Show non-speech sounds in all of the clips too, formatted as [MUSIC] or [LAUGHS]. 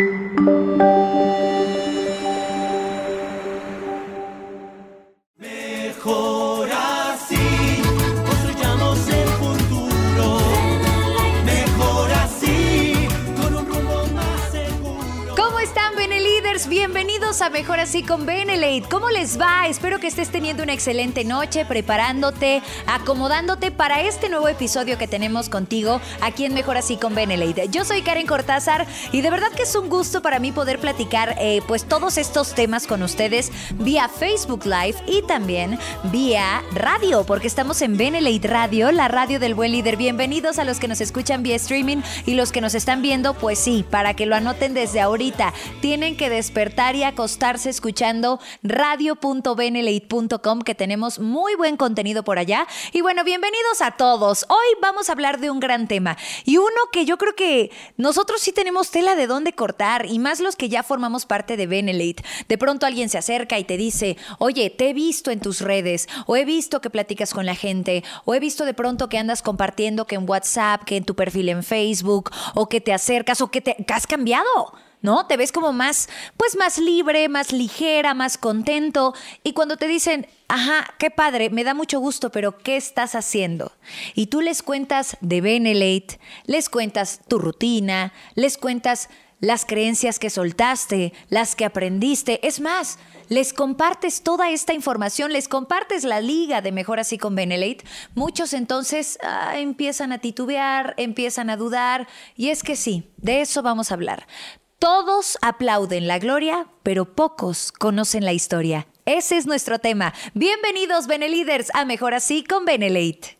Thank you. A Mejor Así con Benelate. ¿Cómo les va? Espero que estés teniendo una excelente noche, preparándote, acomodándote para este nuevo episodio que tenemos contigo aquí en Mejor Así con Benelate. Yo soy Karen Cortázar y de verdad que es un gusto para mí poder platicar eh, pues todos estos temas con ustedes vía Facebook Live y también vía radio, porque estamos en Benelate Radio, la radio del buen líder. Bienvenidos a los que nos escuchan vía streaming y los que nos están viendo, pues sí, para que lo anoten desde ahorita. Tienen que despertar y acostarse escuchando radio.benelate.com, que tenemos muy buen contenido por allá. Y bueno, bienvenidos a todos. Hoy vamos a hablar de un gran tema y uno que yo creo que nosotros sí tenemos tela de dónde cortar y más los que ya formamos parte de Benelate. De pronto alguien se acerca y te dice, oye, te he visto en tus redes o he visto que platicas con la gente o he visto de pronto que andas compartiendo que en WhatsApp, que en tu perfil en Facebook o que te acercas o que te has cambiado. ¿No? Te ves como más, pues más libre, más ligera, más contento. Y cuando te dicen, ajá, qué padre, me da mucho gusto, pero ¿qué estás haciendo? Y tú les cuentas de Benelate, les cuentas tu rutina, les cuentas las creencias que soltaste, las que aprendiste. Es más, les compartes toda esta información, les compartes la liga de Mejor Así con Benelate. Muchos entonces ah, empiezan a titubear, empiezan a dudar. Y es que sí, de eso vamos a hablar. Todos aplauden la gloria, pero pocos conocen la historia. Ese es nuestro tema. Bienvenidos, Beneliders, a Mejor Así con Benelate.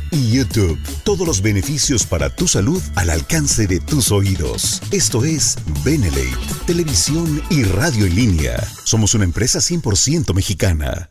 y YouTube. Todos los beneficios para tu salud al alcance de tus oídos. Esto es Benelate, televisión y radio en línea. Somos una empresa 100% mexicana.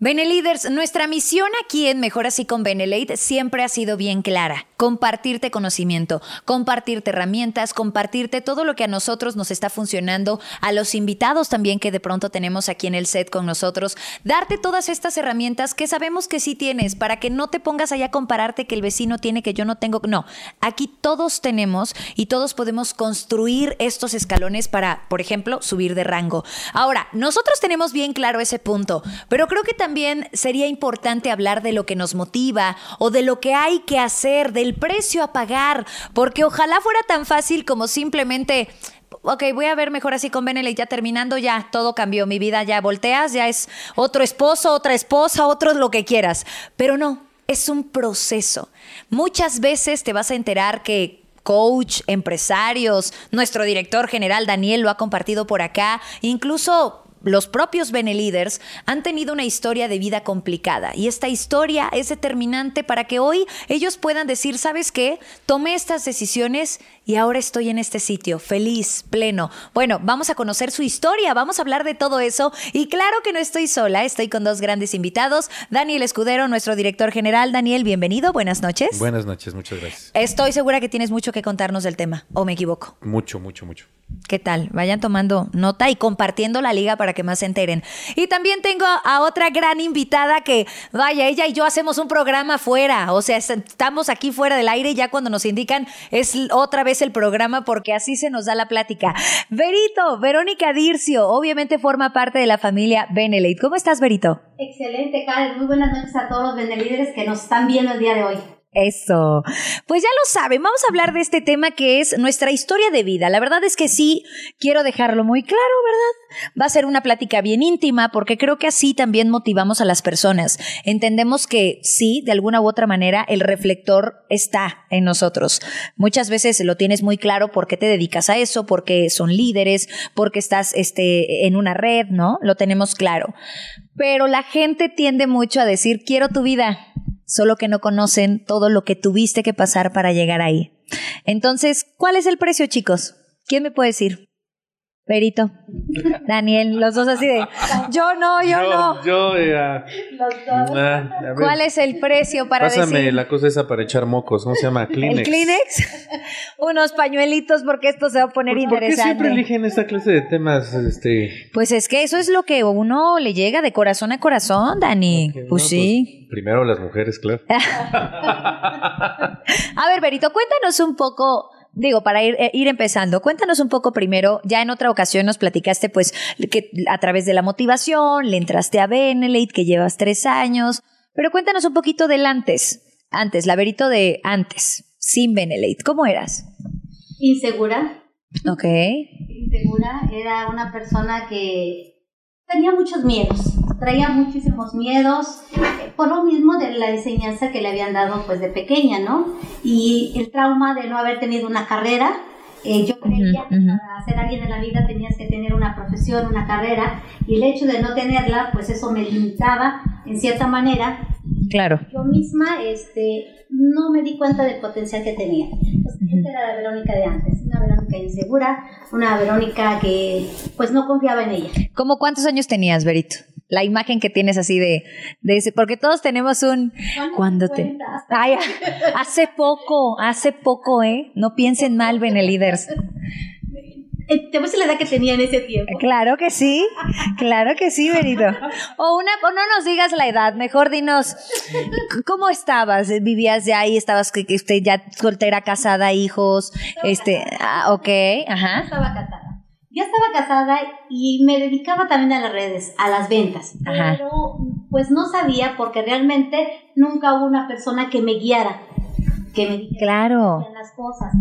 Beneliders, nuestra misión aquí en Mejor Así con Benelate siempre ha sido bien clara. Compartirte conocimiento, compartirte herramientas, compartirte todo lo que a nosotros nos está funcionando, a los invitados también que de pronto tenemos aquí en el set con nosotros, darte todas estas herramientas que sabemos que sí tienes para que no te pongas allá a compararte que el vecino tiene que yo no tengo. No, aquí todos tenemos y todos podemos construir estos escalones para, por ejemplo, subir de rango. Ahora, nosotros tenemos bien claro ese punto, pero creo que también sería importante hablar de lo que nos motiva o de lo que hay que hacer, del precio a pagar, porque ojalá fuera tan fácil como simplemente ok, voy a ver mejor así con Benelli, ya terminando, ya todo cambió, mi vida ya volteas, ya es otro esposo, otra esposa, otro lo que quieras. Pero no, es un proceso. Muchas veces te vas a enterar que coach, empresarios, nuestro director general Daniel lo ha compartido por acá, incluso los propios Beneliders han tenido una historia de vida complicada y esta historia es determinante para que hoy ellos puedan decir, ¿sabes qué? Tomé estas decisiones y ahora estoy en este sitio, feliz, pleno. Bueno, vamos a conocer su historia, vamos a hablar de todo eso y claro que no estoy sola, estoy con dos grandes invitados, Daniel Escudero, nuestro director general. Daniel, bienvenido, buenas noches. Buenas noches, muchas gracias. Estoy segura que tienes mucho que contarnos del tema, ¿o me equivoco? Mucho, mucho, mucho. ¿Qué tal? Vayan tomando nota y compartiendo la liga para que más se enteren. Y también tengo a otra gran invitada que, vaya, ella y yo hacemos un programa fuera. O sea, estamos aquí fuera del aire y ya cuando nos indican es otra vez el programa porque así se nos da la plática. Verito, Verónica Dircio, obviamente forma parte de la familia Benelate. ¿Cómo estás, Verito? Excelente, Karen. Muy buenas noches a todos los Benelíderes que nos están viendo el día de hoy. Eso. Pues ya lo saben, vamos a hablar de este tema que es nuestra historia de vida. La verdad es que sí, quiero dejarlo muy claro, ¿verdad? Va a ser una plática bien íntima porque creo que así también motivamos a las personas. Entendemos que sí, de alguna u otra manera, el reflector está en nosotros. Muchas veces lo tienes muy claro porque te dedicas a eso, porque son líderes, porque estás este, en una red, ¿no? Lo tenemos claro. Pero la gente tiende mucho a decir, quiero tu vida solo que no conocen todo lo que tuviste que pasar para llegar ahí. Entonces, ¿cuál es el precio, chicos? ¿Quién me puede decir? Perito, Daniel, los dos así de, yo no, yo, no. Yo, eh, los dos. Ah, ¿Cuál es el precio para Pásame la cosa esa para echar mocos, ¿cómo se llama? Kleenex. ¿El Kleenex? [LAUGHS] Unos pañuelitos porque esto se va a poner interesante. ¿Por qué siempre eligen esta clase de temas? Este... Pues es que eso es lo que uno le llega de corazón a corazón, Dani. pues sí. Pues, primero las mujeres, claro. [LAUGHS] a ver, Berito, cuéntanos un poco digo, para ir, eh, ir empezando, cuéntanos un poco primero, ya en otra ocasión nos platicaste pues que a través de la motivación le entraste a Benelete, que llevas tres años, pero cuéntanos un poquito del antes, antes, la verito de antes, sin Benelete, ¿cómo eras? Insegura. Ok. Insegura, era una persona que tenía muchos miedos, traía muchísimos miedos, eh, por lo mismo de la enseñanza que le habían dado pues de pequeña, ¿no? Y el trauma de no haber tenido una carrera, eh, yo creía que para ser alguien en la vida tenías que tener una profesión, una carrera, y el hecho de no tenerla, pues eso me limitaba en cierta manera. Claro. Yo misma, este, no me di cuenta del potencial que tenía. Entonces, esta era la Verónica de antes, una Verónica insegura, una Verónica que pues no confiaba en ella. ¿Cómo cuántos años tenías, Berito? La imagen que tienes así de, de ese, porque todos tenemos un cuando te Ay, hace poco, hace poco, ¿eh? No piensen mal, Beneliders. Eh, te voy la edad que tenía en ese tiempo. Claro que sí, claro que sí, Benito. O una, o no nos digas la edad, mejor dinos, ¿cómo estabas? ¿Vivías ya ahí? ¿Estabas que, usted ya soltera, casada, hijos? este, ah, ok, ajá. Estaba casada. Ya estaba casada y me dedicaba también a las redes, a las ventas. Pero pues no sabía porque realmente nunca hubo una persona que me guiara, que me dijera claro. las cosas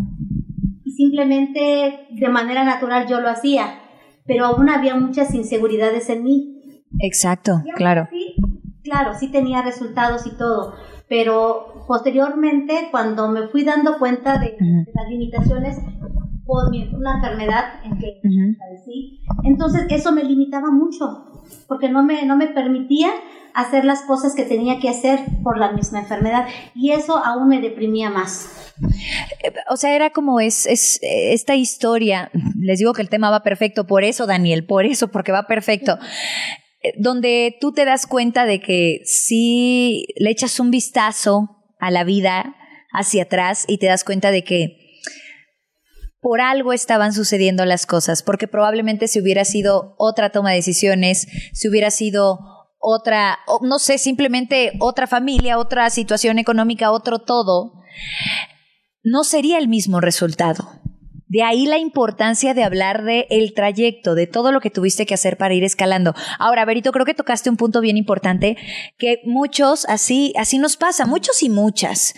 simplemente de manera natural yo lo hacía, pero aún había muchas inseguridades en mí. Exacto, claro. Sí, claro, sí tenía resultados y todo, pero posteriormente cuando me fui dando cuenta de, las limitaciones por mi, una enfermedad en que entonces eso me limitaba mucho, porque no me, no me permitía hacer las cosas que tenía que hacer por la misma enfermedad y eso aún me deprimía más. O sea, era como es, es esta historia, les digo que el tema va perfecto, por eso Daniel, por eso, porque va perfecto, eh, donde tú te das cuenta de que si le echas un vistazo a la vida hacia atrás y te das cuenta de que por algo estaban sucediendo las cosas, porque probablemente si hubiera sido otra toma de decisiones, si hubiera sido otra, no sé, simplemente otra familia, otra situación económica, otro todo, no sería el mismo resultado. De ahí la importancia de hablar de el trayecto, de todo lo que tuviste que hacer para ir escalando. Ahora, Berito, creo que tocaste un punto bien importante que muchos así así nos pasa, muchos y muchas.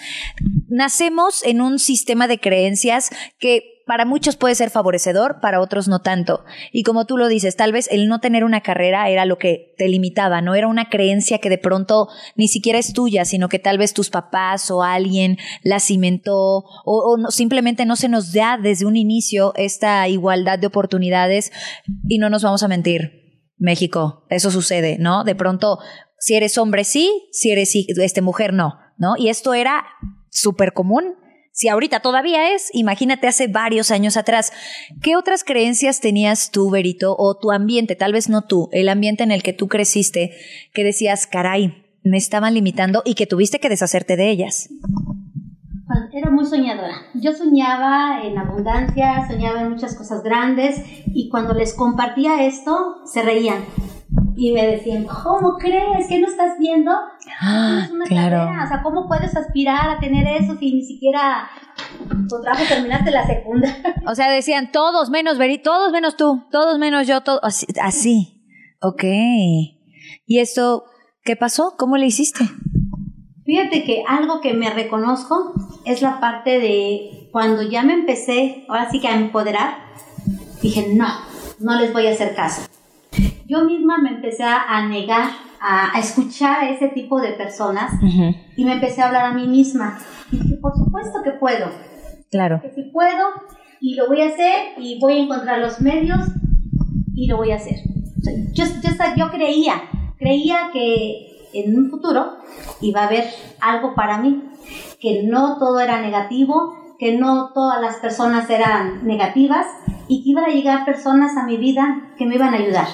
Nacemos en un sistema de creencias que para muchos puede ser favorecedor, para otros no tanto. Y como tú lo dices, tal vez el no tener una carrera era lo que te limitaba, no era una creencia que de pronto ni siquiera es tuya, sino que tal vez tus papás o alguien la cimentó o, simplemente no se nos da desde un inicio esta igualdad de oportunidades y no nos vamos a mentir. México, eso sucede, ¿no? De pronto, si eres hombre sí, si eres este, mujer no, ¿no? Y esto era súper común si ahorita todavía es, imagínate hace varios años atrás. ¿Qué otras creencias tenías tú, Berito, o tu ambiente, tal vez no tú, el ambiente en el que tú creciste, que decías, caray, me estaban limitando y que tuviste que deshacerte de ellas? Era muy soñadora. Yo soñaba en abundancia, soñaba en muchas cosas grandes y cuando les compartía esto, se reían y me decían, ¿cómo crees que no estás viendo? Ah, es una claro. O sea, ¿cómo puedes aspirar a tener eso si ni siquiera tu trabajo terminaste la segunda? [LAUGHS] O sea, decían todos menos Beri, todos menos tú, todos menos yo, todo así, así. Ok. ¿Y esto qué pasó? ¿Cómo le hiciste? Fíjate que algo que me reconozco es la parte de cuando ya me empecé, ahora sí que a empoderar, dije, no, no les voy a hacer caso. Yo misma me empecé a negar a, escuchar a ese tipo de personas y me empecé a hablar a mí misma. Y dije, por supuesto que puedo. Claro. Que si puedo y lo voy a hacer y voy a encontrar los medios y lo voy a hacer. yo, yo, yo creía, creía que en un futuro iba a haber algo para mí, que no todo era negativo, que no todas las personas eran negativas y que iban a llegar personas a mi vida que me iban a ayudar.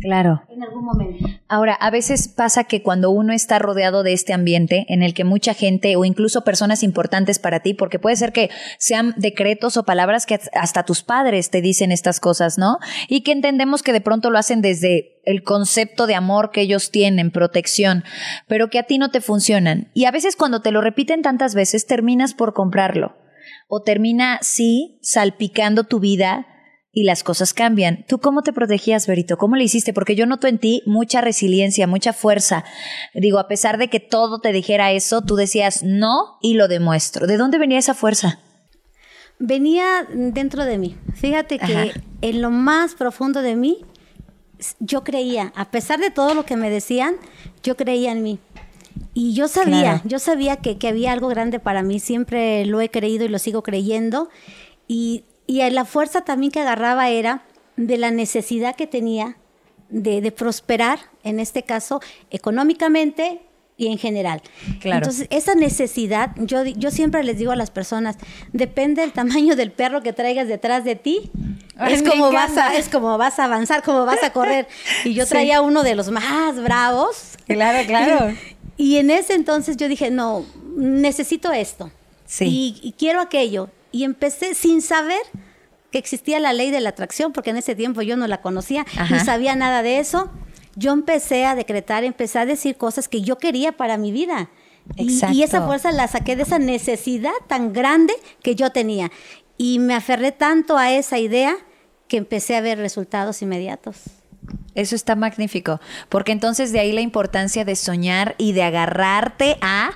Claro. En algún momento. Ahora, a veces pasa que cuando uno está rodeado de este ambiente en el que mucha gente o incluso personas importantes para ti, porque puede ser que sean decretos o palabras que hasta tus padres te dicen estas cosas, ¿no? Y que entendemos que de pronto lo hacen desde el concepto de amor que ellos tienen, protección, pero que a ti no te funcionan. Y a veces cuando te lo repiten tantas veces, terminas por comprarlo. O termina, sí, salpicando tu vida y las cosas cambian. ¿Tú cómo te protegías, Berito? ¿Cómo le hiciste? Porque yo noto en ti mucha resiliencia, mucha fuerza. Digo, a pesar de que todo te dijera eso, tú decías no y lo demuestro. ¿De dónde venía esa fuerza? Venía dentro de mí. Fíjate que en lo más profundo de mí, yo creía, a pesar de todo lo que me decían, yo creía en mí. Y yo sabía, yo sabía que, que había algo grande para mí, siempre lo he creído y lo sigo creyendo. Y y la fuerza también que agarraba era de la necesidad que tenía de, prosperar, en este caso, económicamente y en general. Claro. Entonces, esa necesidad, yo, yo siempre les digo a las personas, depende del tamaño del perro que traigas detrás de ti, es como, vas a, es como vas a avanzar, como vas a correr. [LAUGHS] Y yo traía uno de los más bravos. Claro, claro. [LAUGHS] Y, en ese entonces yo dije, no, necesito esto. Sí. y quiero aquello y empecé sin saber que existía la ley de la atracción, porque en ese tiempo yo no la conocía, no sabía nada de eso. Yo empecé a decretar, empecé a decir cosas que yo quería para mi vida. Y, y, esa fuerza la saqué de esa necesidad tan grande que yo tenía. Y me aferré tanto a esa idea que empecé a ver resultados inmediatos. Eso está magnífico, porque entonces de ahí la importancia de soñar y de agarrarte a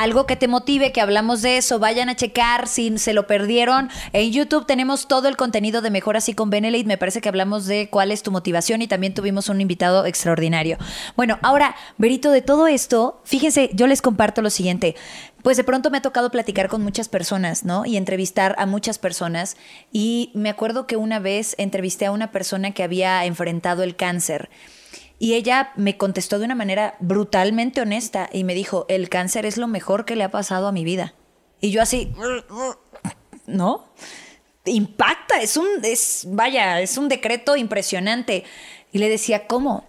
algo que te motive, que hablamos de eso, vayan a checar si se lo perdieron. En YouTube tenemos todo el contenido de Mejor Así con Benelite, me parece que hablamos de cuál es tu motivación y también tuvimos un invitado extraordinario. Bueno, ahora, Berito, de todo esto, fíjense, yo les comparto lo siguiente. Pues de pronto me ha tocado platicar con muchas personas, ¿no? Y entrevistar a muchas personas. Y me acuerdo que una vez entrevisté a una persona que había enfrentado el cáncer. Y ella me contestó de una manera brutalmente honesta y me dijo, el cáncer es lo mejor que le ha pasado a mi vida. Y yo así, ¿no? Impacta, es un, es, vaya, es un decreto impresionante. Y le decía, ¿cómo?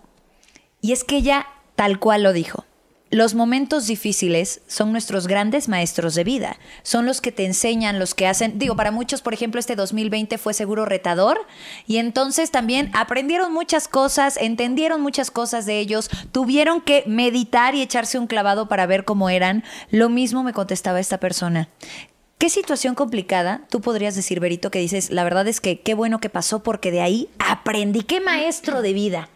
Y es que ella tal cual lo dijo. Los momentos difíciles son nuestros grandes maestros de vida, son los que te enseñan, los que hacen, digo, para muchos, por ejemplo, este 2020 fue seguro retador y entonces también aprendieron muchas cosas, entendieron muchas cosas de ellos, tuvieron que meditar y echarse un clavado para ver cómo eran. Lo mismo me contestaba esta persona. ¿Qué situación complicada tú podrías decir, Berito, que dices, la verdad es que qué bueno que pasó porque de ahí aprendí, qué maestro de vida?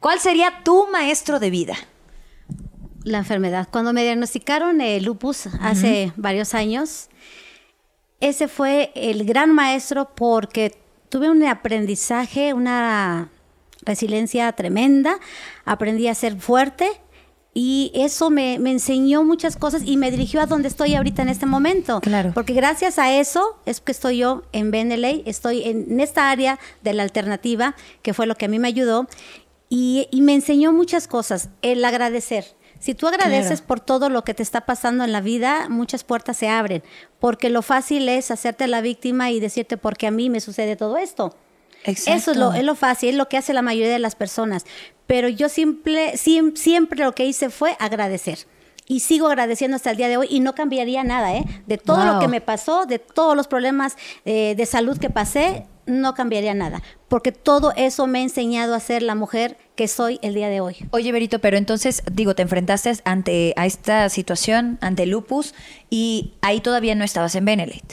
¿Cuál sería tu maestro de vida? La enfermedad. Cuando me diagnosticaron el lupus hace varios años, ese fue el gran maestro porque tuve un aprendizaje, una resiliencia tremenda, aprendí a ser fuerte y eso me, enseñó muchas cosas y me dirigió a donde estoy ahorita en este momento. Claro. Porque gracias a eso es que estoy yo en Beneley, estoy en, esta área de la alternativa, que fue lo que a mí me ayudó, y, y me enseñó muchas cosas, el agradecer si tú agradeces por todo lo que te está pasando en la vida, muchas puertas se abren, porque lo fácil es hacerte la víctima y decirte porque a mí me sucede todo esto. Eso es lo, es lo fácil, es lo que hace la mayoría de las personas. Pero yo siempre, siempre lo que hice fue agradecer y sigo agradeciendo hasta el día de hoy y no cambiaría nada, ¿eh? De todo lo que me pasó, de todos los problemas eh, de salud que pasé, no cambiaría nada, porque todo eso me ha enseñado a ser la mujer que soy el día de hoy. Oye, Berito, pero entonces, digo, te enfrentaste ante a esta situación, ante lupus, y ahí todavía no estabas en Benelit.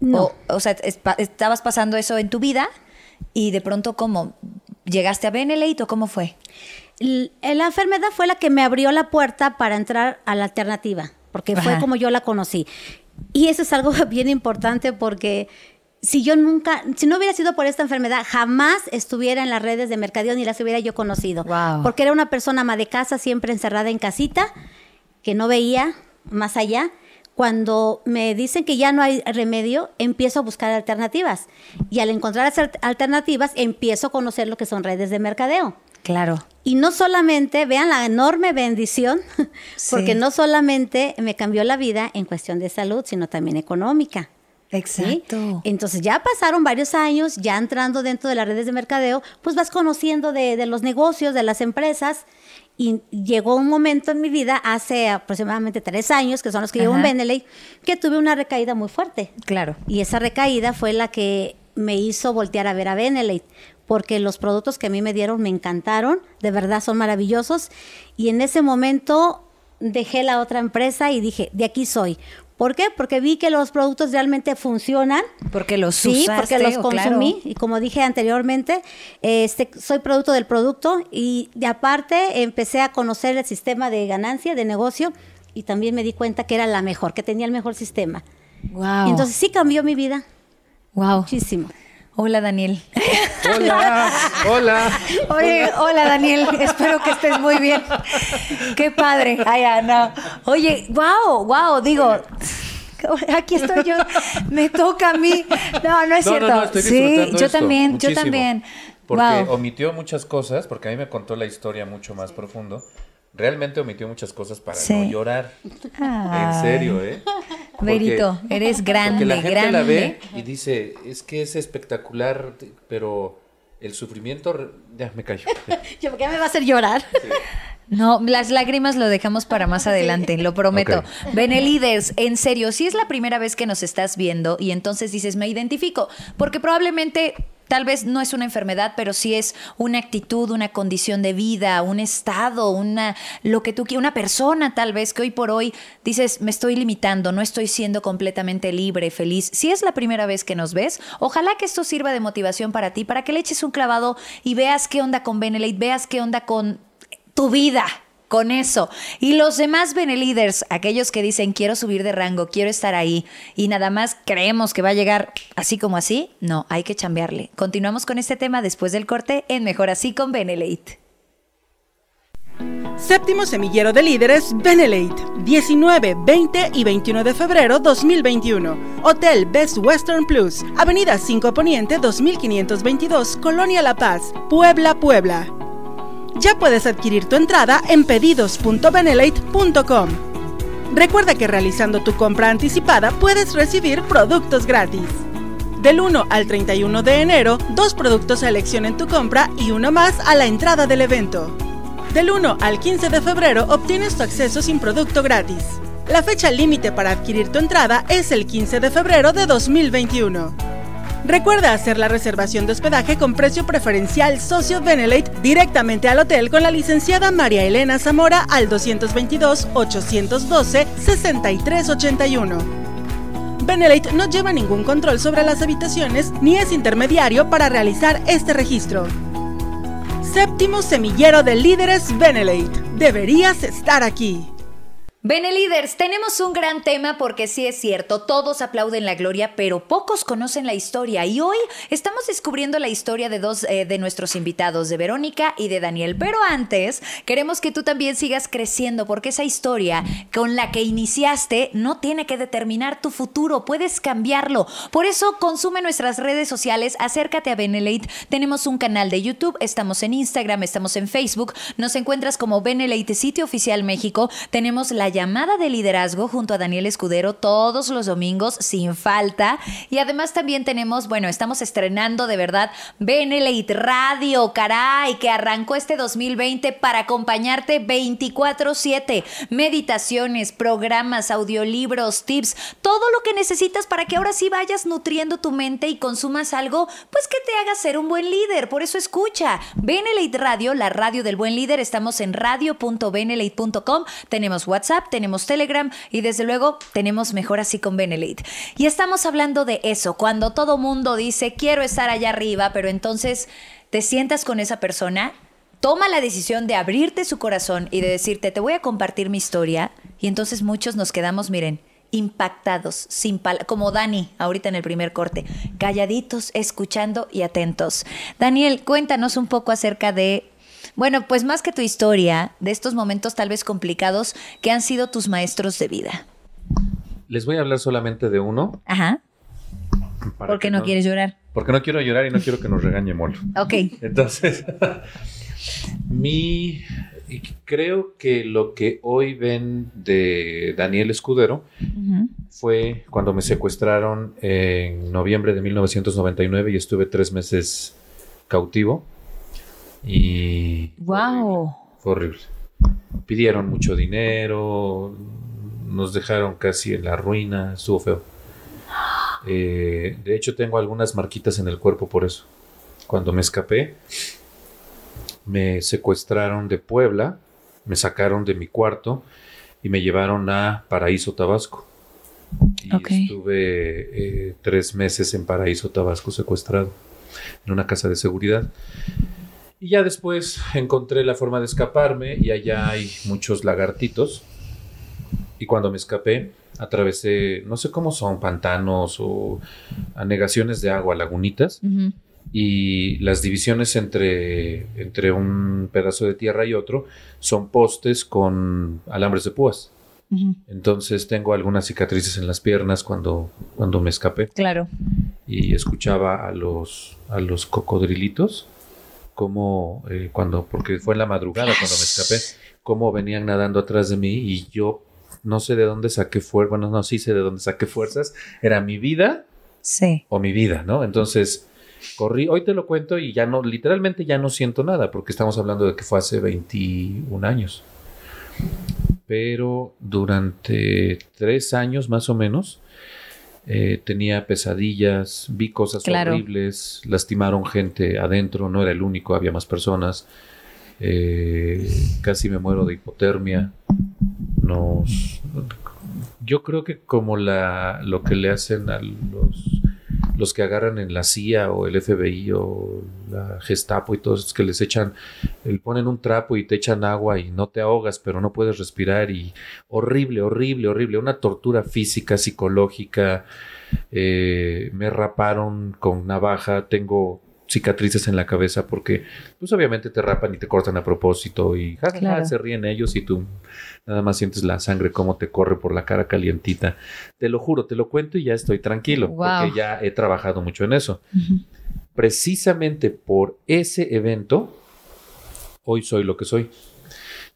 No. O, sea, estabas pasando eso en tu vida y de pronto, ¿cómo? ¿Llegaste a Benelete o cómo fue? l- la enfermedad fue la que me abrió la puerta para entrar a la alternativa, porque fue como yo la conocí. Y eso es algo [LAUGHS] bien importante porque si yo nunca, si no hubiera sido por esta enfermedad, jamás estuviera en las redes de mercadeo ni las hubiera yo conocido. Wow. Porque era una persona ama de casa, siempre encerrada en casita, que no veía más allá. Cuando me dicen que ya no hay remedio, empiezo a buscar alternativas. Y al encontrar las alternativas, empiezo a conocer lo que son redes de mercadeo. Claro. Y no solamente, vean la enorme bendición, [LAUGHS] porque Sí. no solamente me cambió la vida en cuestión de salud, sino también económica. ¿Sí? Exacto. Entonces ya pasaron varios años, ya entrando dentro de las redes de mercadeo, pues vas conociendo de, de los negocios, de las empresas. Y llegó un momento en mi vida, hace aproximadamente tres años, que son los que llevo en. Beneley, que tuve una recaída muy fuerte. Claro. Y esa recaída fue la que me hizo voltear a ver a Benelete, porque los productos que a mí me dieron me encantaron, de verdad son maravillosos. Y en ese momento dejé la otra empresa y dije, de aquí soy. ¿Por qué? Porque vi que los productos realmente funcionan. Porque los Sí, usaste, porque los o claro. consumí y como dije anteriormente, este, soy producto del producto y de aparte empecé a conocer el sistema de ganancia, de negocio y también me di cuenta que era la mejor, que tenía el mejor sistema. Wow. Entonces sí cambió mi vida wow. muchísimo. Hola, Daniel. Hola, hola. Oye, hola Daniel, espero que estés muy bien. Qué padre. Ay, ah, no. Oye, wow, wow, digo, aquí estoy yo, me toca a mí. No, no es No, cierto. no, no, estoy sí, yo esto también, muchísimo, yo también. Porque wow. omitió muchas cosas, porque a mí me contó la historia mucho más profundo. Realmente omitió muchas cosas para Sí. no llorar. Ay. En serio, ¿eh? [LAUGHS] Verito, eres grande, Porque la gente grande. la ve y dice, es que es espectacular, pero el sufrimiento... Ya, me callo. [LAUGHS] Yo, ¿por qué me va a hacer llorar? No, las lágrimas lo dejamos para más adelante, lo prometo. Ok. Beneliders, en serio, si es la primera vez que nos estás viendo y entonces dices, me identifico, porque probablemente tal vez no es una enfermedad, pero sí es una actitud, una condición de vida, un estado, una lo que tú quieras, una persona tal vez que hoy por hoy dices, me estoy limitando, no estoy siendo completamente libre, feliz. Si es la primera vez que nos ves, ojalá que esto sirva de motivación para ti, para que le eches un clavado y veas qué onda con Benelate, veas qué onda con tu vida con eso. Y los demás Beneliders, aquellos que dicen quiero subir de rango, quiero estar ahí y nada más creemos que va a llegar así como así, no, hay que chambearle. Continuamos con este tema después del corte en Mejor Así con Benelate. Séptimo semillero de líderes Benelate, 19, 20 y 21 de febrero 2021. Hotel Best Western Plus, Avenida 5 Poniente 2522, Colonia La Paz, Puebla, Puebla. Ya puedes adquirir tu entrada en pedidos.benelate.com. Recuerda que realizando tu compra anticipada puedes recibir productos gratis. Del 1 al 31 de enero, dos productos a elección en tu compra y uno más a la entrada del evento. Del 1 al 15 de febrero obtienes tu acceso sin producto gratis. La fecha límite para adquirir tu entrada es el 15 de febrero de 2021. Recuerda hacer la reservación de hospedaje con precio preferencial Socio Benelate directamente al hotel con la licenciada María Elena Zamora al 222-812-6381. Benelate no lleva ningún control sobre las habitaciones ni es intermediario para realizar este registro. Séptimo semillero de líderes Benelate. Deberías estar aquí. Beneliders, tenemos un gran tema porque sí es cierto, todos aplauden la gloria, pero pocos conocen la historia. Y hoy estamos descubriendo la historia de dos eh, de nuestros invitados, de Verónica y de Daniel. Pero antes, queremos que tú también sigas creciendo porque esa historia con la que iniciaste no tiene que determinar tu futuro, puedes cambiarlo. Por eso, consume nuestras redes sociales, acércate a Benelate. Tenemos un canal de YouTube, estamos en Instagram, estamos en Facebook, nos encuentras como Benelate Sitio Oficial México. Tenemos la llamada de liderazgo junto a Daniel Escudero todos los domingos sin falta. Y además también tenemos, bueno, estamos estrenando de verdad Benelate Radio, caray, que arrancó este 2020 para acompañarte 24/7. Meditaciones, programas, audiolibros, tips, todo lo que necesitas para que ahora sí vayas nutriendo tu mente y consumas algo, pues que te haga ser un buen líder. Por eso escucha Benelate Radio, la radio del buen líder. Estamos en radio.benelate.com. Tenemos WhatsApp, tenemos Telegram y desde luego tenemos Mejor Así con Benelate. Y estamos hablando de eso, cuando todo mundo dice quiero estar allá arriba, pero entonces te sientas con esa persona toma la decisión de abrirte su corazón y de decirte, te voy a compartir mi historia. Y entonces muchos nos quedamos, miren, impactados, sin como Dani ahorita en el primer corte, calladitos, escuchando y atentos. Daniel, cuéntanos un poco acerca de, bueno, pues más que tu historia, de estos momentos tal vez complicados que han sido tus maestros de vida. Les voy a hablar solamente de uno. Ajá. ¿Por qué no, quieres llorar? Porque no quiero llorar y no quiero que nos regañe Molo. Ok. [LAUGHS] Entonces, [LAUGHS] mi creo que lo que hoy ven de Daniel Escudero fue cuando me secuestraron en noviembre de 1999 y estuve tres meses cautivo. Y. ¡Wow! Fue horrible. Pidieron mucho dinero, nos dejaron casi en la ruina, estuvo feo. Eh, de hecho, tengo algunas marquitas en el cuerpo por eso. Cuando me escapé, me secuestraron de Puebla, me sacaron de mi cuarto y me llevaron a Paraíso, Tabasco. Y estuve eh, tres meses en Paraíso, Tabasco, secuestrado, en una casa de seguridad. Y ya después encontré la forma de escaparme y allá hay muchos lagartitos. Y cuando me escapé, atravesé, no sé cómo son, pantanos o anegaciones de agua, lagunitas y las divisiones entre, entre un pedazo de tierra y otro son postes con alambres de púas. Entonces tengo algunas cicatrices en las piernas cuando, cuando me escapé. Claro. Y escuchaba a los, a los cocodrilitos, como eh, cuando, porque fue en la madrugada cuando me escapé, cómo venían nadando atrás de mí y yo no sé de dónde saqué fuerzas, bueno, no, sí sé de dónde saqué fuerzas, era mi vida sí. o mi vida, ¿no? Entonces Corrí, hoy te lo cuento y ya no, literalmente ya no siento nada, porque estamos hablando de que fue hace 21 años. Pero durante tres años más o menos eh, tenía pesadillas, vi cosas horribles, lastimaron gente adentro, no era el único, había más personas. Eh, casi me muero de hipotermia. Nos, yo creo que como la, lo que le hacen a los los que agarran en la CIA o el FBI o la Gestapo y todos que les echan, le ponen un trapo y te echan agua y no te ahogas, pero no puedes respirar y horrible, horrible, horrible, una tortura física, psicológica. Eh, me raparon con navaja, tengo cicatrices en la cabeza porque pues obviamente te rapan y te cortan a propósito y se ríen ellos y tú nada más sientes la sangre como te corre por la cara calientita. Te lo juro, te lo cuento y ya estoy tranquilo porque ya he trabajado mucho en eso. Precisamente por ese evento, hoy soy lo que soy.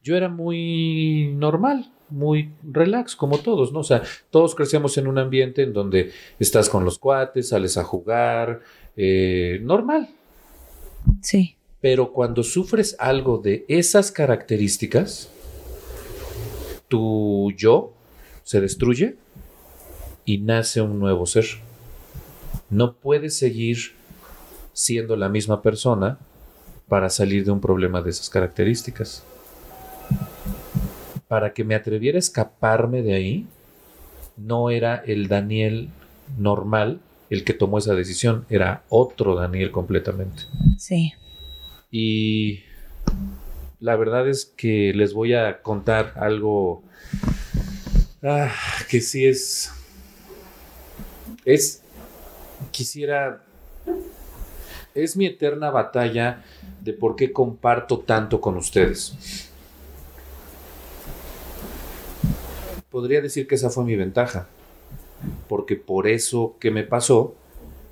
Yo era muy normal, muy relax, como todos, ¿no? O sea, todos crecemos en un ambiente en donde estás con los cuates, sales a jugar, eh, normal. Sí. Pero cuando sufres algo de esas características, tu yo se destruye y nace un nuevo ser. No puedes seguir siendo la misma persona para salir de un problema de esas características. Para que me atreviera a escaparme de ahí, no era el Daniel normal el que tomó esa decisión, era otro Daniel completamente. Sí. Y la verdad es que les voy a contar algo ah, que sí es... Es... Quisiera... Es mi eterna batalla de por qué comparto tanto con ustedes. Podría decir que esa fue mi ventaja porque por eso que me pasó,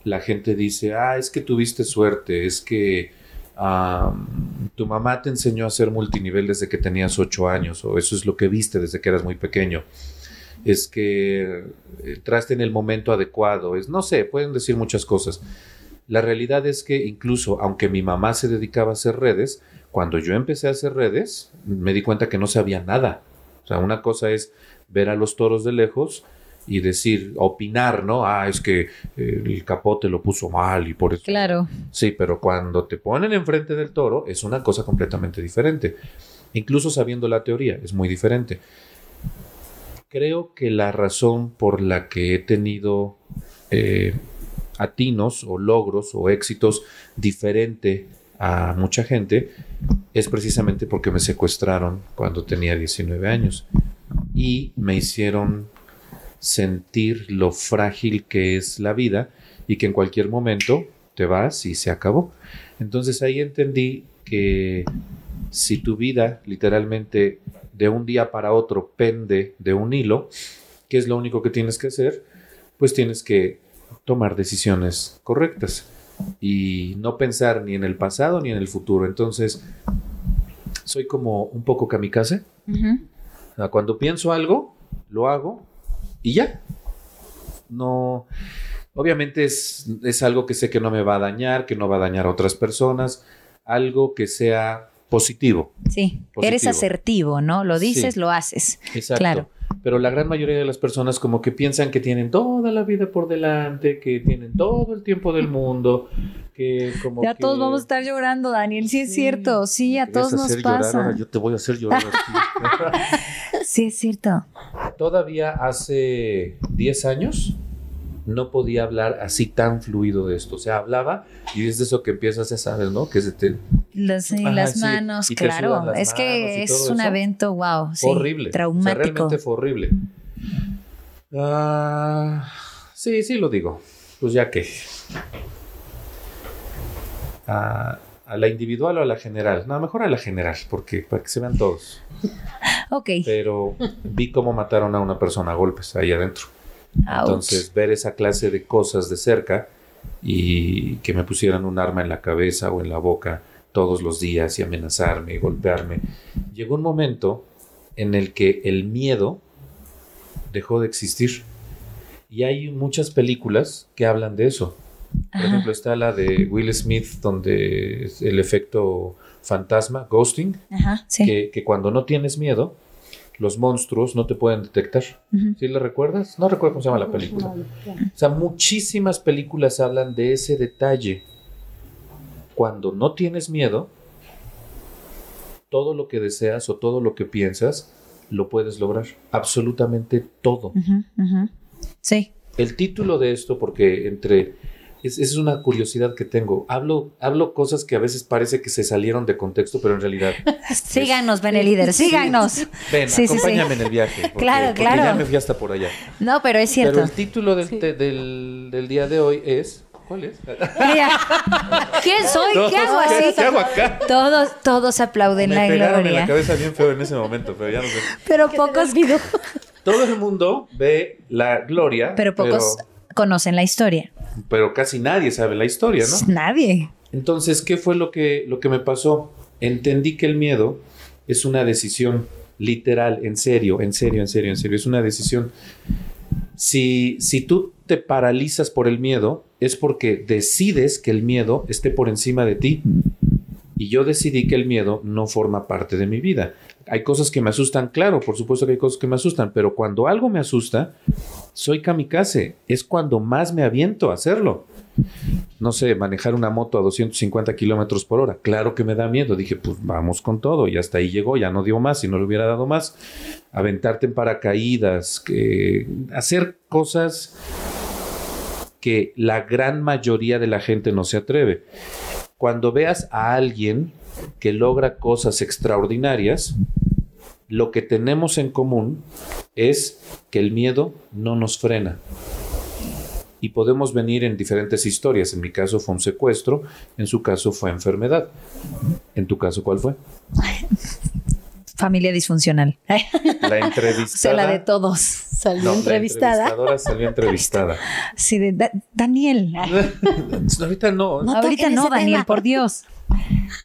la gente dice, ah, es que tuviste suerte, es que tu mamá te enseñó a ser multinivel desde que tenías ocho años, o eso es lo que viste desde que eras muy pequeño. Es que entraste en el momento adecuado, es, no sé, pueden decir muchas cosas. La realidad es que incluso aunque mi mamá se dedicaba a hacer redes, cuando yo empecé a hacer redes, me di cuenta que no sabía nada. O sea, una cosa es ver a los toros de lejos y decir, opinar, ¿no? Ah, es que eh, el capote lo puso mal y por eso. Claro. Sí, pero cuando te ponen enfrente del toro es una cosa completamente diferente. Incluso sabiendo la teoría, es muy diferente. Creo que la razón por la que he tenido eh, atinos o logros o éxitos diferente a mucha gente es precisamente porque me secuestraron cuando tenía 19 años y me hicieron sentir lo frágil que es la vida y que en cualquier momento te vas y se acabó. Entonces ahí entendí que si tu vida literalmente de un día para otro pende de un hilo, ¿qué es lo único que tienes que hacer? Pues tienes que tomar decisiones correctas y no pensar ni en el pasado ni en el futuro. Entonces, soy como un poco kamikaze. cuando pienso algo, lo hago y ya. No, obviamente es, es algo que sé que no me va a dañar, que no va a dañar a otras personas, algo que sea positivo. Sí, eres asertivo, ¿no? Lo dices, lo haces. Exacto. Claro. Pero la gran mayoría de las personas como que piensan que tienen toda la vida por delante, que tienen todo el tiempo del mundo, que como Ya todos vamos a estar llorando, Daniel, sí es cierto, sí, a todos nos pasa. yo te voy a hacer llorar. [LAUGHS] sí, es cierto. Todavía hace 10 años no podía hablar así tan fluido de esto. O sea, hablaba y es de eso que empiezas, ya sabes, ¿no? Que se te... Las, las manos, claro. es que es un evento, wow. horrible. Traumático. realmente fue horrible. Ah, sí, sí lo digo. Pues ya que... A la individual o a la general. No, mejor a la general, porque para que se vean todos. [LAUGHS] Ok. Pero vi cómo mataron a una persona a golpes ahí adentro. Entonces, ver esa clase de cosas de cerca y que me pusieran un arma en la cabeza o en la boca todos los días y amenazarme y golpearme. Llegó un momento en el que el miedo dejó de existir. Y hay muchas películas que hablan de eso. Por ejemplo, está la de Will Smith, donde el efecto fantasma, ghosting, que, que, cuando no tienes miedo, los monstruos no te pueden detectar. ¿Sí le recuerdas? No recuerdo cómo se llama la película. O sea, muchísimas películas hablan de ese detalle. Cuando no tienes miedo, todo lo que deseas o todo lo que piensas, lo puedes lograr. Absolutamente todo. Sí. El título de esto, porque entre es, es, una curiosidad que tengo. Hablo, hablo cosas que a veces parece que se salieron de contexto, pero en realidad. [LAUGHS] síganos, líder síganos. Ven, acompáñame en el viaje. claro, claro. Ya me fui hasta por allá. No, pero es cierto. Pero el título del, del, del día de hoy es. ¿Cuál es? ¿Quién soy? ¿Qué hago así? ¿Qué hago acá? Todos, todos aplauden Me la pegaron gloria. en la cabeza bien feo en ese momento, pero ya no sé. Pero pocos Todo el mundo ve la gloria. Pero pocos conocen la historia pero casi nadie sabe la historia, ¿no? Nadie. Entonces, ¿qué fue lo que, lo que me pasó? Entendí que el miedo es una decisión literal, en serio, en serio, en serio, en serio, es una decisión. Si, si tú te paralizas por el miedo, es porque decides que el miedo esté por encima de ti. Y yo decidí que el miedo no forma parte de mi vida. Hay cosas que me asustan, claro, por supuesto que hay cosas que me asustan, pero cuando algo me asusta, soy kamikaze. Es cuando más me aviento a hacerlo. No sé, manejar una moto a 250 kilómetros por hora. Claro que me da miedo. Dije, pues vamos con todo. Y hasta ahí llegó, ya no dio más. Si no le hubiera dado más, aventarte en paracaídas, que, hacer cosas que la gran mayoría de la gente no se atreve. Cuando veas a alguien que logra cosas extraordinarias, lo que tenemos en común es que el miedo no nos frena. Y podemos venir en diferentes historias. En mi caso fue un secuestro, en su caso fue enfermedad. ¿En tu caso cuál fue? Familia disfuncional. La entrevistada. O sea, la de todos. Salió entrevistada. La salió entrevistada. Sí, de Daniel. [LAUGHS] ahorita no. ahorita no, Daniel, por Dios.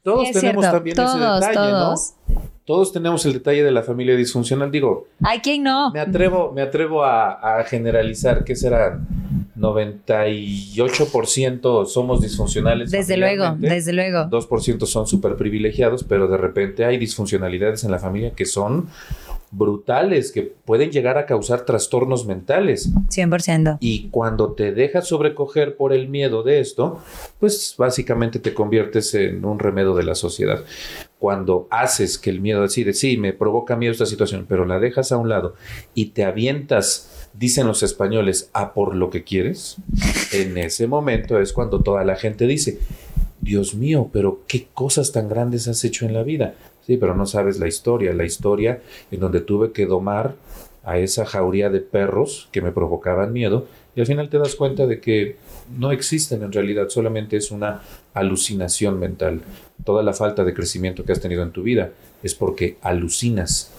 Todos tenemos también ese detalle, todos. ¿no? Todos tenemos el detalle de la familia disfuncional. Digo, ¿Hay quién no? Me atrevo, me atrevo a, a generalizar. ¿Qué serán? 98% somos disfuncionales. Desde luego, desde luego. 2% son súper privilegiados, pero de repente hay disfuncionalidades en la familia que son brutales, que pueden llegar a causar trastornos mentales. 100%. Y cuando te dejas sobrecoger por el miedo de esto, pues básicamente te conviertes en un remedio de la sociedad. Cuando haces que el miedo decide, sí, me provoca miedo esta situación, pero la dejas a un lado y te avientas dicen los españoles, a por lo que quieres, [LAUGHS] en ese momento es cuando toda la gente dice, Dios mío, pero qué cosas tan grandes has hecho en la vida. Sí, pero no sabes la historia, la historia en donde tuve que domar a esa jauría de perros que me provocaban miedo y al final te das cuenta de que no existen en realidad, solamente es una alucinación mental. Toda la falta de crecimiento que has tenido en tu vida es porque alucinas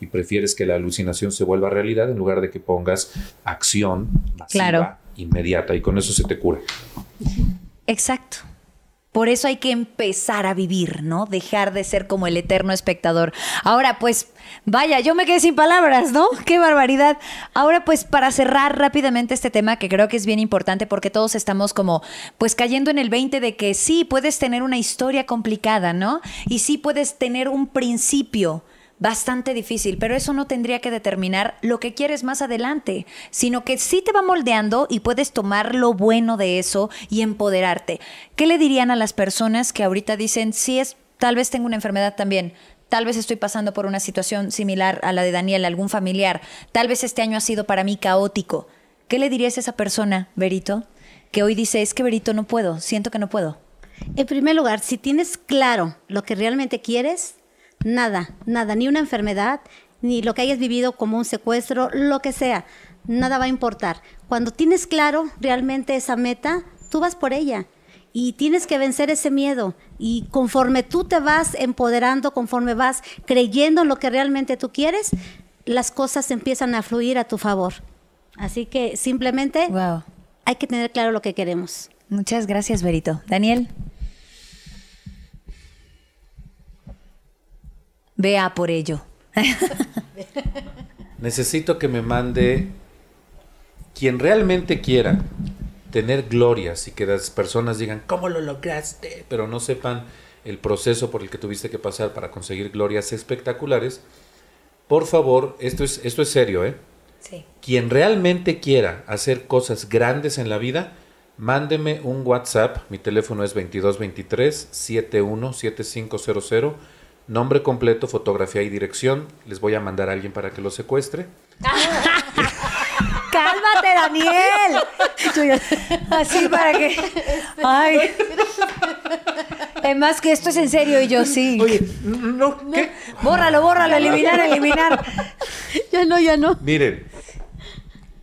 y prefieres que la alucinación se vuelva realidad en lugar de que pongas acción masiva, inmediata y con eso se te cura. Exacto. Por eso hay que empezar a vivir, ¿no? Dejar de ser como el eterno espectador. Ahora, pues, vaya, yo me quedé sin palabras, ¿no? [LAUGHS] Qué barbaridad. Ahora, pues, para cerrar rápidamente este tema, que creo que es bien importante porque todos estamos como, pues, cayendo en el 20 de que sí, puedes tener una historia complicada, ¿no? Y sí puedes tener un principio bastante difícil, pero eso no tendría que determinar lo que quieres más adelante, sino que sí te va moldeando y puedes tomar lo bueno de eso y empoderarte. ¿Qué le dirían a las personas que ahorita dicen, sí, es, tal vez tengo una enfermedad también? Tal vez estoy pasando por una situación similar a la de Daniel, algún familiar. Tal vez este año ha sido para mí caótico. ¿Qué le dirías a esa persona, Berito, que hoy dice, es que Berito no puedo, siento que no puedo? En primer lugar, si tienes claro lo que realmente quieres, Nada, nada, ni una enfermedad, ni lo que hayas vivido como un secuestro, lo que sea, nada va a importar. Cuando tienes claro realmente esa meta, tú vas por ella y tienes que vencer ese miedo. Y conforme tú te vas empoderando, conforme vas creyendo en lo que realmente tú quieres, las cosas empiezan a fluir a tu favor. Así que simplemente hay que tener claro lo que queremos. Muchas gracias, Berito. Daniel. Vea por ello. [LAUGHS] Necesito que me mande quien realmente quiera tener glorias y que las personas digan, ¿cómo lo lograste? Pero no sepan el proceso por el que tuviste que pasar para conseguir glorias espectaculares. Por favor, esto es, esto es serio, ¿eh? Sí. Quien realmente quiera hacer cosas grandes en la vida, mándeme un WhatsApp. Mi teléfono es 2223 717500 Nombre completo, fotografía y dirección. Les voy a mandar a alguien para que lo secuestre. [LAUGHS] Cálmate, Daniel. [LAUGHS] Así para que. Ay. Es más que esto es en serio y yo sí. Oye, no, ¿qué? Bórralo, bórralo, eliminar, eliminar. [LAUGHS] Ya no, ya no. Miren,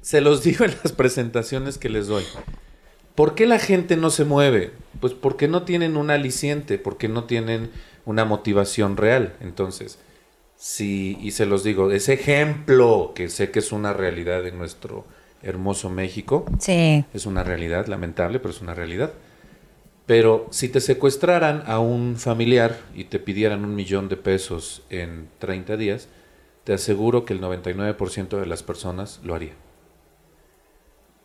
se los digo en las presentaciones que les doy. ¿Por qué la gente no se mueve? Pues porque no tienen un aliciente, porque no tienen una motivación real. Entonces, si, y se los digo, ese ejemplo que sé que es una realidad en nuestro hermoso México, sí. es una realidad lamentable, pero es una realidad. Pero si te secuestraran a un familiar y te pidieran un millón de pesos en 30 días, te aseguro que el 99% de las personas lo haría.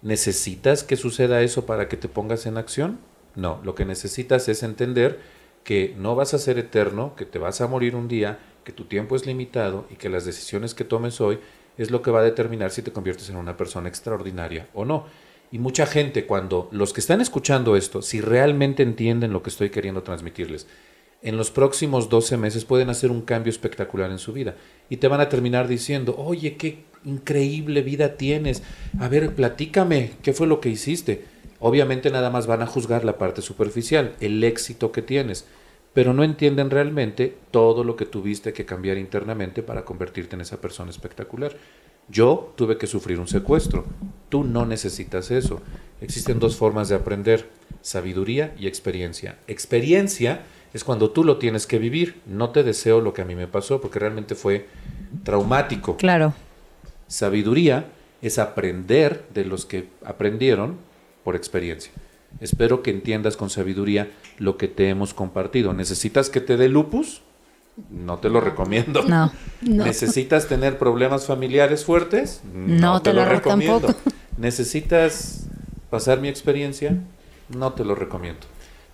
¿Necesitas que suceda eso para que te pongas en acción? No, lo que necesitas es entender que no vas a ser eterno, que te vas a morir un día, que tu tiempo es limitado y que las decisiones que tomes hoy es lo que va a determinar si te conviertes en una persona extraordinaria o no. Y mucha gente, cuando los que están escuchando esto, si realmente entienden lo que estoy queriendo transmitirles, en los próximos 12 meses pueden hacer un cambio espectacular en su vida. Y te van a terminar diciendo, oye, qué increíble vida tienes. A ver, platícame, ¿qué fue lo que hiciste? Obviamente nada más van a juzgar la parte superficial, el éxito que tienes, pero no entienden realmente todo lo que tuviste que cambiar internamente para convertirte en esa persona espectacular. Yo tuve que sufrir un secuestro, tú no necesitas eso. Existen dos formas de aprender, sabiduría y experiencia. Experiencia es cuando tú lo tienes que vivir. No te deseo lo que a mí me pasó porque realmente fue traumático. Claro. Sabiduría es aprender de los que aprendieron por experiencia. Espero que entiendas con sabiduría lo que te hemos compartido. ¿Necesitas que te dé lupus? No te lo recomiendo. No, ¿Necesitas tener problemas familiares fuertes? No, te, lo, recomiendo. ¿Necesitas pasar mi experiencia? No te lo recomiendo.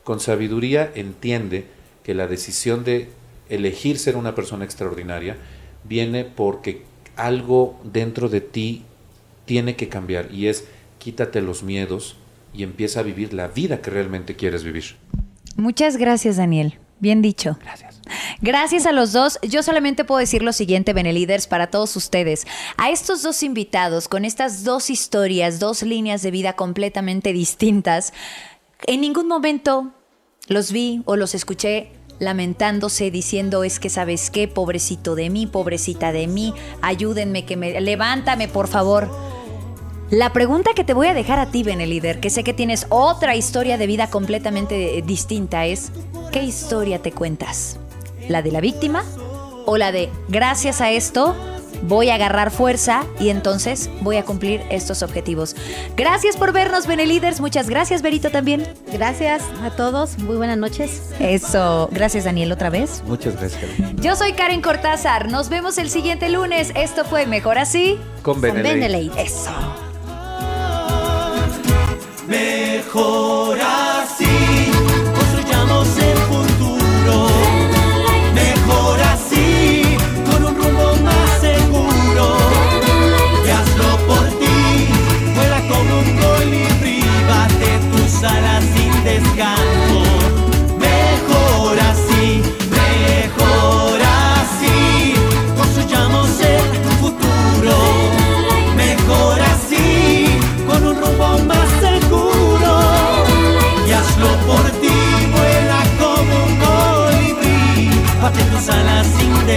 Con sabiduría entiende que la decisión de elegir ser una persona extraordinaria viene porque algo dentro de ti tiene que cambiar y es quítate los miedos y empieza a vivir la vida que realmente quieres vivir. Muchas gracias, Daniel. Bien dicho. Gracias. Gracias a los dos. Yo solamente puedo decir lo siguiente, Beneliders, para todos ustedes. A estos dos invitados, con estas dos historias, dos líneas de vida completamente distintas, en ningún momento los vi o los escuché lamentándose, diciendo es que sabes qué, pobrecito de mí, pobrecita de mí, ayúdenme, que me levántame por favor. La pregunta que te voy a dejar a ti, Benelider, que sé que tienes otra historia de vida completamente distinta, es ¿qué historia te cuentas? ¿La de la víctima o la de gracias a esto voy a agarrar fuerza y entonces voy a cumplir estos objetivos. Gracias por vernos, Beneliders. Muchas gracias, Berito, también. Gracias a todos. Muy buenas noches. Eso. Gracias, Daniel, otra vez. Muchas gracias. Yo soy Karen Cortázar. Nos vemos el siguiente lunes. Esto fue Mejor Así. Con Benelite. Eso. Mejor.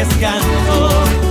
descanso.